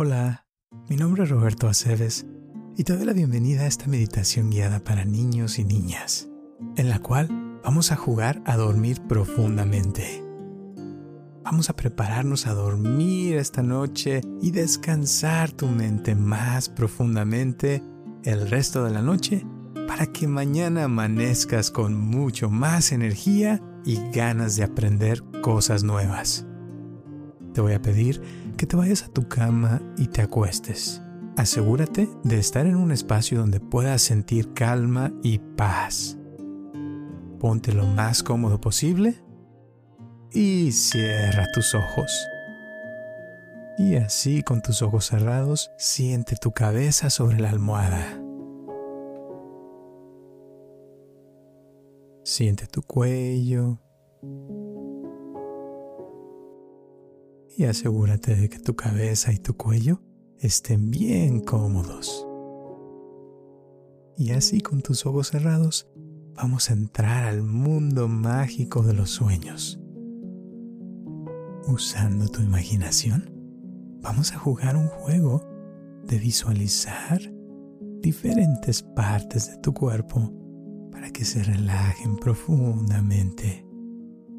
Hola, mi nombre es Roberto Aceves y te doy la bienvenida a esta meditación guiada para niños y niñas, en la cual vamos a jugar a dormir profundamente. Vamos a prepararnos a dormir esta noche y descansar tu mente más profundamente el resto de la noche para que mañana amanezcas con mucho más energía y ganas de aprender cosas nuevas. Te voy a pedir que te vayas a tu cama y te acuestes. Asegúrate de estar en un espacio donde puedas sentir calma y paz. Ponte lo más cómodo posible y cierra tus ojos. Y así con tus ojos cerrados, siente tu cabeza sobre la almohada. Siente tu cuello, y asegúrate de que tu cabeza y tu cuello estén bien cómodos. Y así con tus ojos cerrados vamos a entrar al mundo mágico de los sueños. Usando tu imaginación, vamos a jugar un juego de visualizar diferentes partes de tu cuerpo para que se relajen profundamente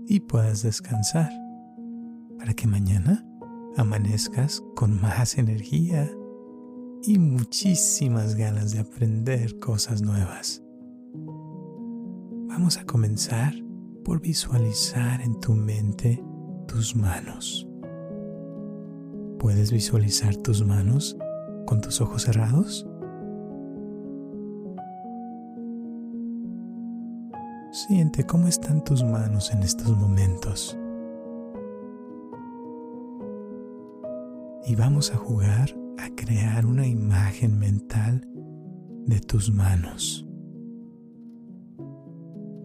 y puedas descansar para que mañana amanezcas con más energía y muchísimas ganas de aprender cosas nuevas. Vamos a comenzar por visualizar en tu mente tus manos. ¿Puedes visualizar tus manos con tus ojos cerrados? Siente cómo están tus manos en estos momentos. Y vamos a jugar a crear una imagen mental de tus manos.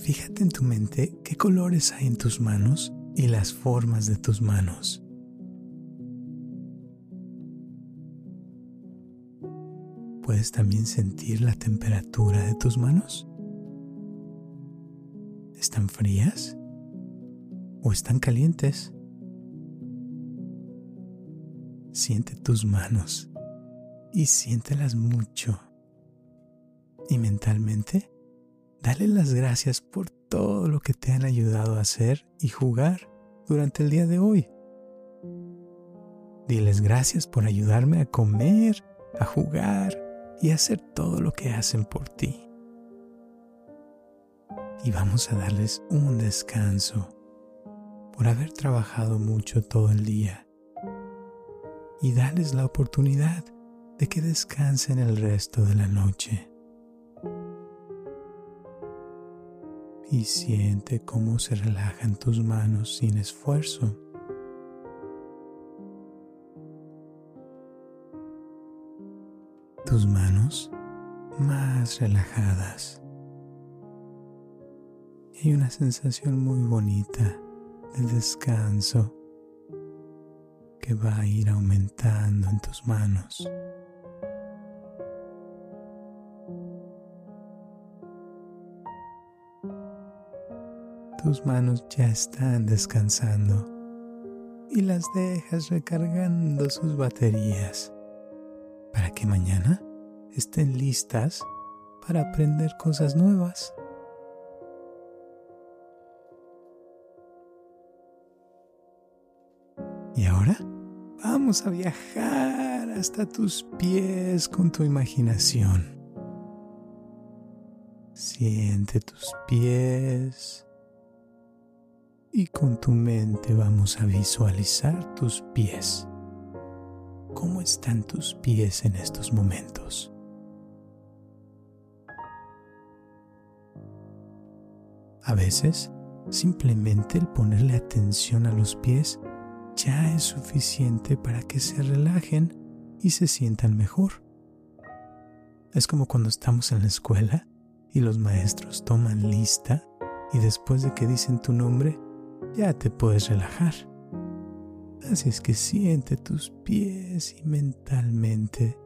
Fíjate en tu mente qué colores hay en tus manos y las formas de tus manos. ¿Puedes también sentir la temperatura de tus manos? ¿Están frías? ¿O están calientes? Siente tus manos y siéntelas mucho. Y mentalmente, dale las gracias por todo lo que te han ayudado a hacer y jugar durante el día de hoy. Diles gracias por ayudarme a comer, a jugar y a hacer todo lo que hacen por ti. Y vamos a darles un descanso por haber trabajado mucho todo el día y dales la oportunidad de que descansen el resto de la noche. Y siente cómo se relajan tus manos sin esfuerzo. Tus manos más relajadas. Y hay una sensación muy bonita de descanso que va a ir aumentando en tus manos. Tus manos ya están descansando y las dejas recargando sus baterías para que mañana estén listas para aprender cosas nuevas. Y ahora Vamos a viajar hasta tus pies con tu imaginación. Siente tus pies y con tu mente vamos a visualizar tus pies. ¿Cómo están tus pies en estos momentos? A veces, simplemente el ponerle atención a los pies ya es suficiente para que se relajen y se sientan mejor. Es como cuando estamos en la escuela y los maestros toman lista y después de que dicen tu nombre, ya te puedes relajar. Así es que siente tus pies y mentalmente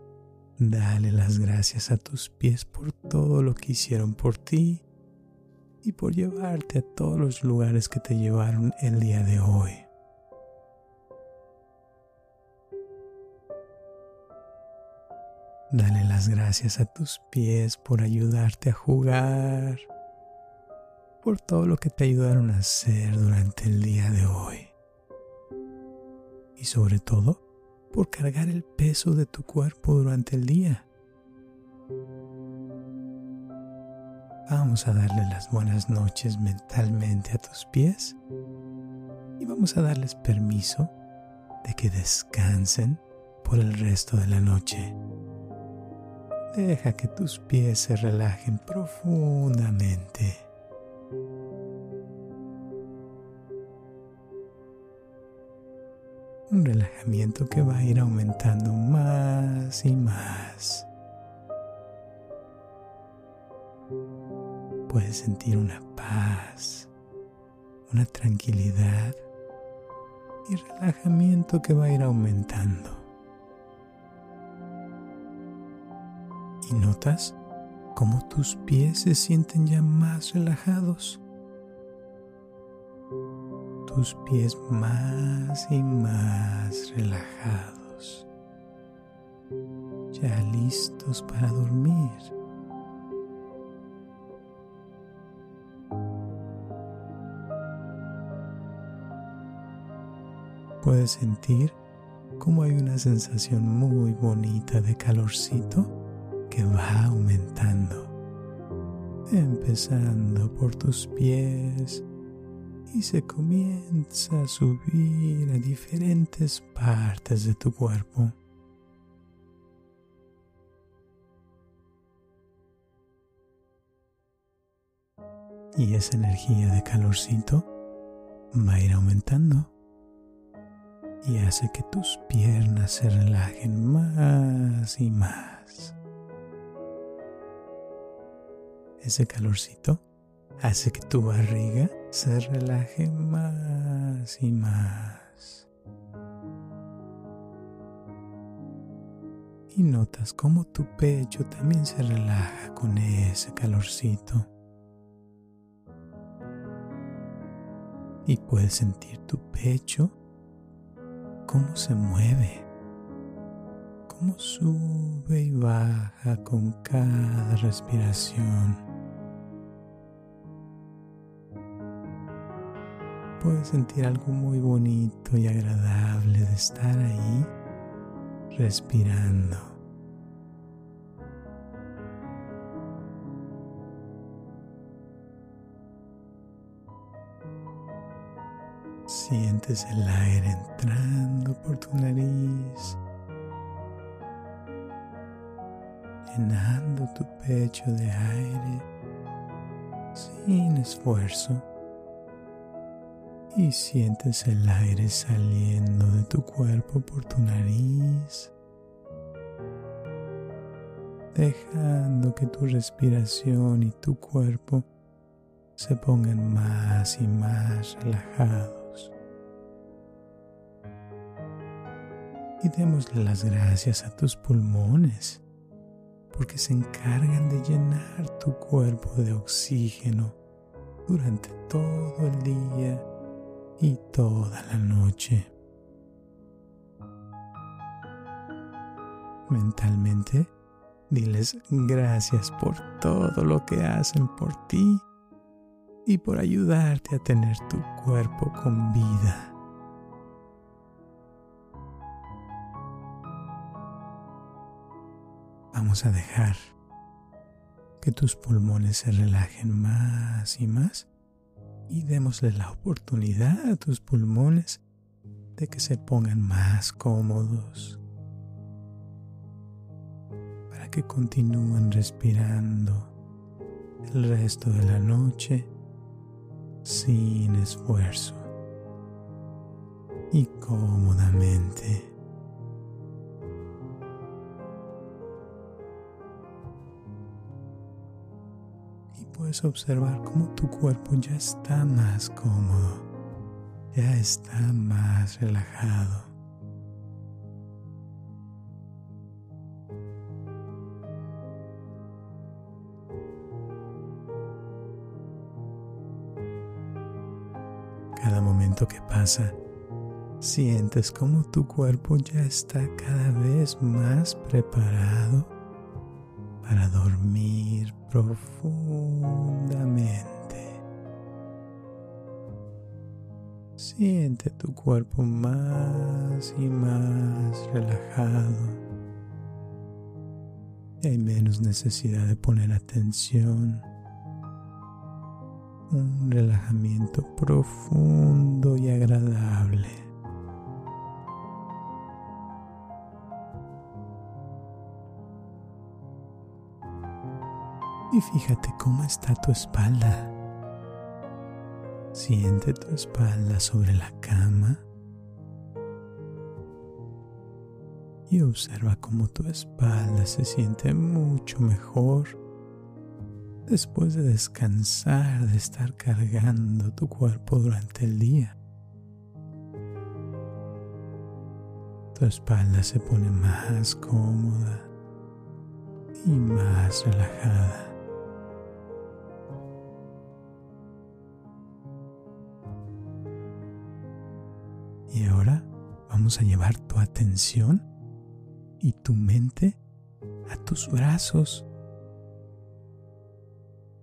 dale las gracias a tus pies por todo lo que hicieron por ti y por llevarte a todos los lugares que te llevaron el día de hoy. Dale las gracias a tus pies por ayudarte a jugar, por todo lo que te ayudaron a hacer durante el día de hoy. Y sobre todo, por cargar el peso de tu cuerpo durante el día. Vamos a darle las buenas noches mentalmente a tus pies y vamos a darles permiso de que descansen por el resto de la noche. Deja que tus pies se relajen profundamente. Un relajamiento que va a ir aumentando más y más. Puedes sentir una paz, una tranquilidad y relajamiento que va a ir aumentando. Y notas cómo tus pies se sienten ya más relajados. Tus pies más y más relajados, ya listos para dormir. Puedes sentir cómo hay una sensación muy bonita de calorcito que va aumentando, empezando por tus pies y se comienza a subir a diferentes partes de tu cuerpo. Y esa energía de calorcito va a ir aumentando y hace que tus piernas se relajen más y más. Ese calorcito hace que tu barriga se relaje más y más. Y notas cómo tu pecho también se relaja con ese calorcito. Y puedes sentir tu pecho cómo se mueve, cómo sube y baja con cada respiración. puedes sentir algo muy bonito y agradable de estar ahí respirando. Sientes el aire entrando por tu nariz, llenando tu pecho de aire sin esfuerzo y sientes el aire saliendo de tu cuerpo por tu nariz, dejando que tu respiración y tu cuerpo se pongan más y más relajados. Y démosle las gracias a tus pulmones porque se encargan de llenar tu cuerpo de oxígeno durante todo el día y toda la noche. Mentalmente, diles gracias por todo lo que hacen por ti y por ayudarte a tener tu cuerpo con vida. Vamos a dejar que tus pulmones se relajen más y más y démosle la oportunidad a tus pulmones de que se pongan más cómodos para que continúen respirando el resto de la noche sin esfuerzo y cómodamente. Puedes observar cómo tu cuerpo ya está más cómodo, ya está más relajado. Cada momento que pasa, sientes como tu cuerpo ya está cada vez más preparado para dormir profundamente. Siente tu cuerpo más y más relajado. Hay menos necesidad de poner atención. Un relajamiento profundo y agradable. Y fíjate cómo está tu espalda. Siente tu espalda sobre la cama y observa cómo tu espalda se siente mucho mejor después de descansar, de estar cargando tu cuerpo durante el día. Tu espalda se pone más cómoda y más relajada. A llevar tu atención y tu mente a tus brazos.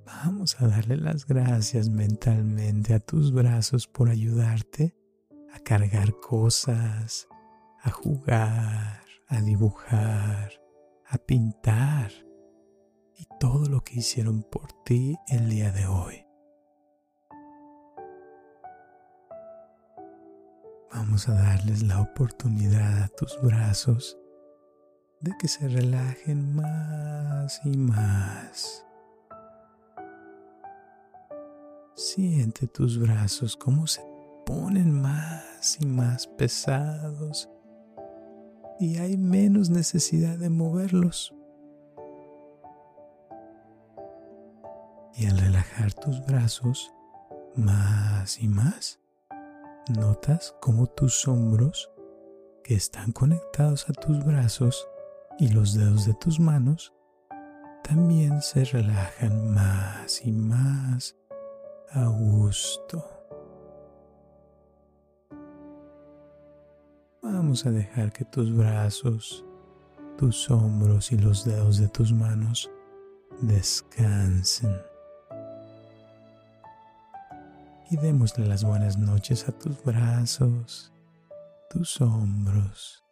Vamos a darle las gracias mentalmente a tus brazos por ayudarte a cargar cosas, a jugar, a dibujar, a pintar y todo lo que hicieron por ti el día de hoy. Vamos a darles la oportunidad a tus brazos de que se relajen más y más. Siente tus brazos como se ponen más y más pesados y hay menos necesidad de moverlos. Y al relajar tus brazos más y más, notas cómo tus hombros, que están conectados a tus brazos y los dedos de tus manos, también se relajan más y más a gusto. Vamos a dejar que tus brazos, tus hombros y los dedos de tus manos descansen y démosle las buenas noches a tus brazos, tus hombros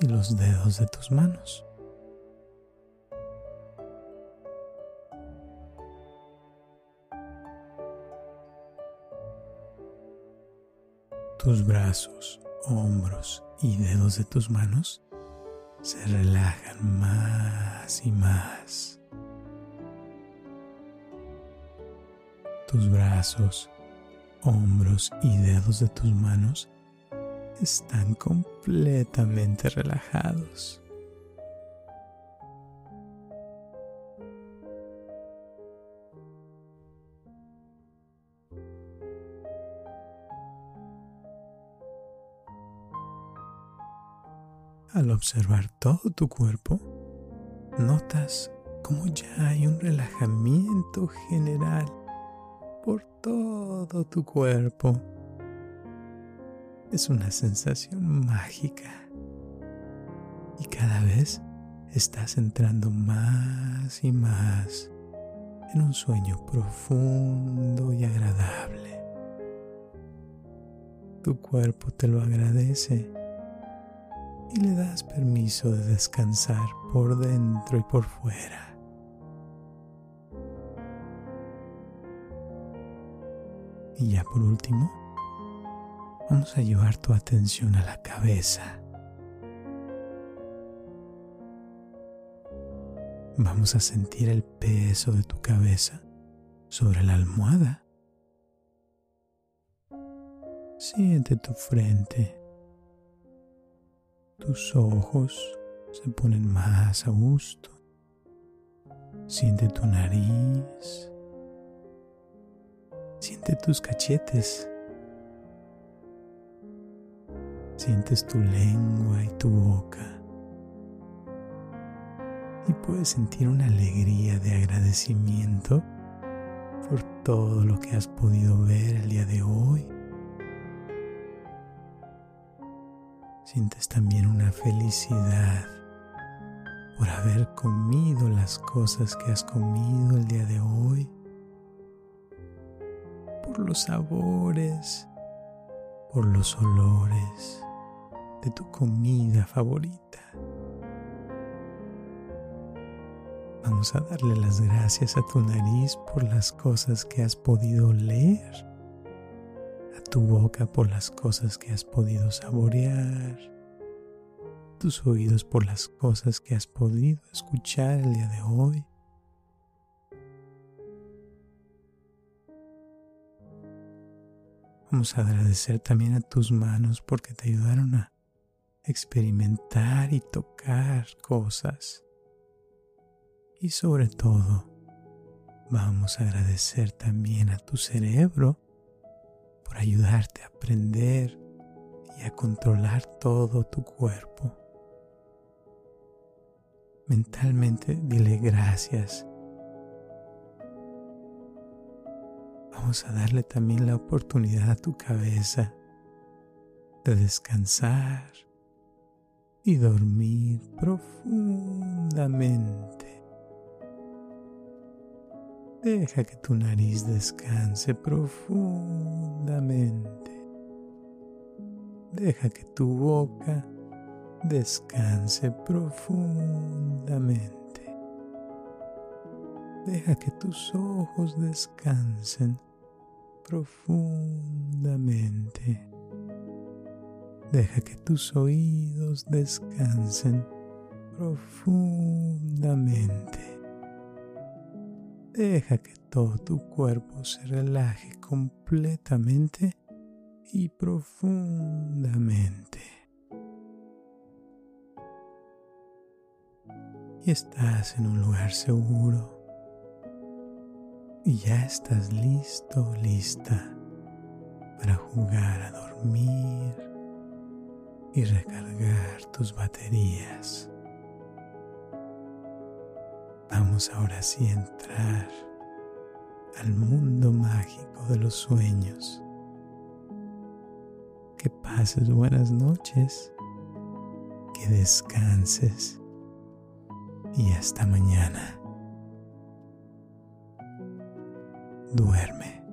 y los dedos de tus manos. Tus brazos, hombros y dedos de tus manos se relajan más y más. Tus brazos, hombros y dedos de tus manos están completamente relajados. Al observar todo tu cuerpo, notas cómo ya hay un relajamiento general por todo tu cuerpo. Es una sensación mágica y cada vez estás entrando más y más en un sueño profundo y agradable. Tu cuerpo te lo agradece y le das permiso de descansar por dentro y por fuera. Y ya por último, vamos a llevar tu atención a la cabeza. Vamos a sentir el peso de tu cabeza sobre la almohada. Siente tu frente. Tus ojos se ponen más a gusto. Siente tu nariz Siente tus cachetes. Sientes tu lengua y tu boca. Y puedes sentir una alegría de agradecimiento por todo lo que has podido ver el día de hoy. Sientes también una felicidad por haber comido las cosas que has comido el día de hoy, por los sabores, por los olores de tu comida favorita. Vamos a darle las gracias a tu nariz por las cosas que has podido leer, a tu boca por las cosas que has podido saborear, tus oídos por las cosas que has podido escuchar el día de hoy. Vamos a agradecer también a tus manos porque te ayudaron a experimentar y tocar cosas y sobre todo, vamos a agradecer también a tu cerebro por ayudarte a aprender y a controlar todo tu cuerpo. Mentalmente dile gracias. Vamos a darle también la oportunidad a tu cabeza de descansar y dormir profundamente. Deja que tu nariz descanse profundamente. Deja que tu boca descanse profundamente. Deja que tus ojos descansen profundamente. Deja que tus oídos descansen profundamente. Deja que todo tu cuerpo se relaje completamente y profundamente. Y estás en un lugar seguro. Y ya estás listo, lista para jugar a dormir y recargar tus baterías. Vamos ahora sí a entrar al mundo mágico de los sueños. Que pases buenas noches, que descanses y hasta mañana. Duerme.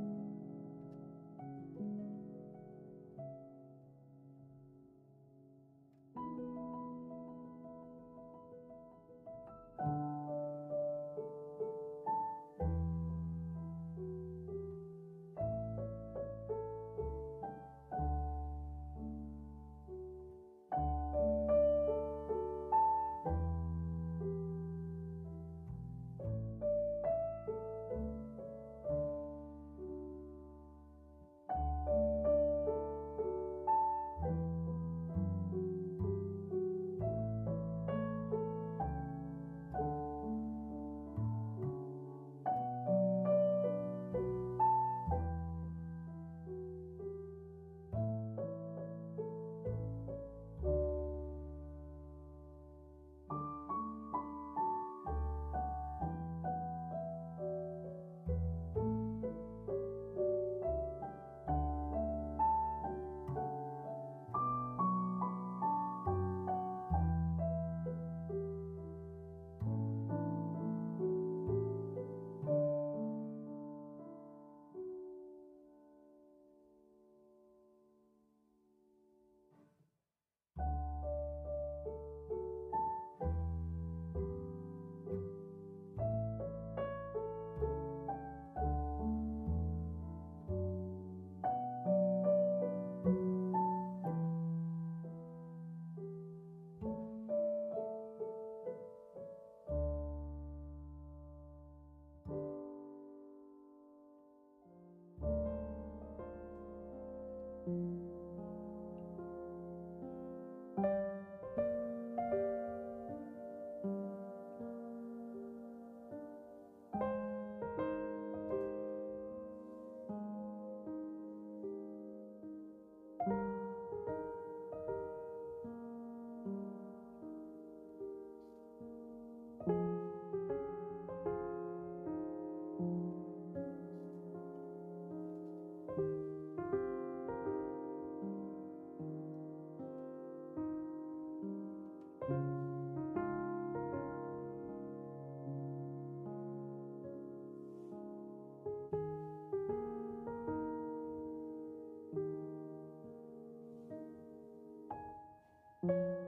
you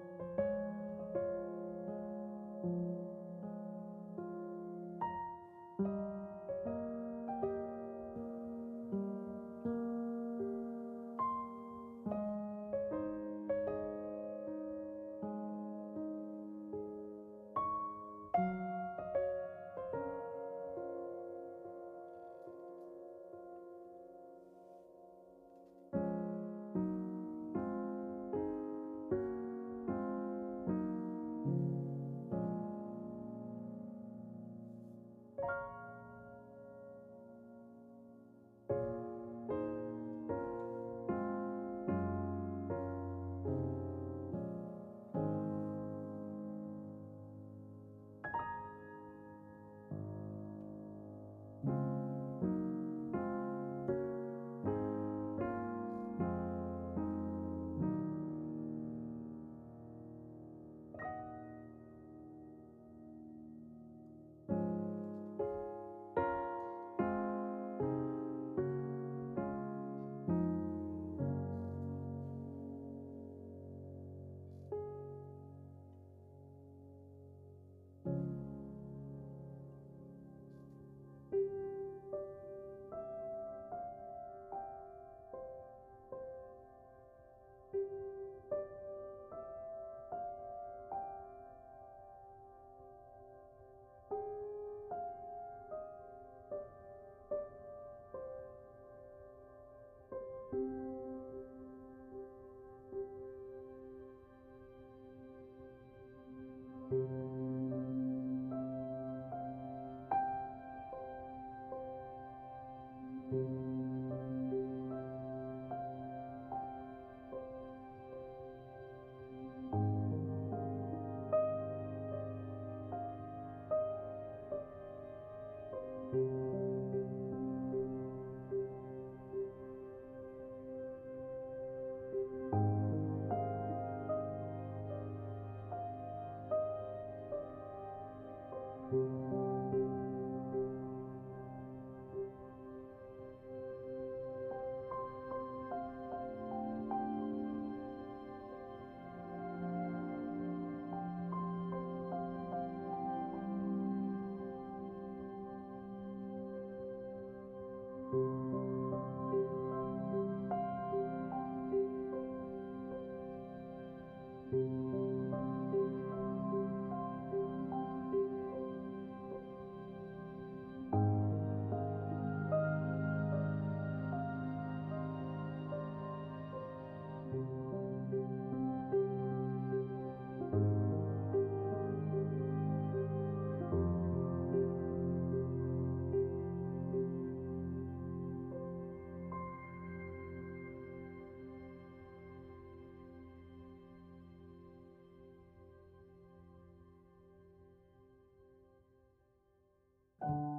you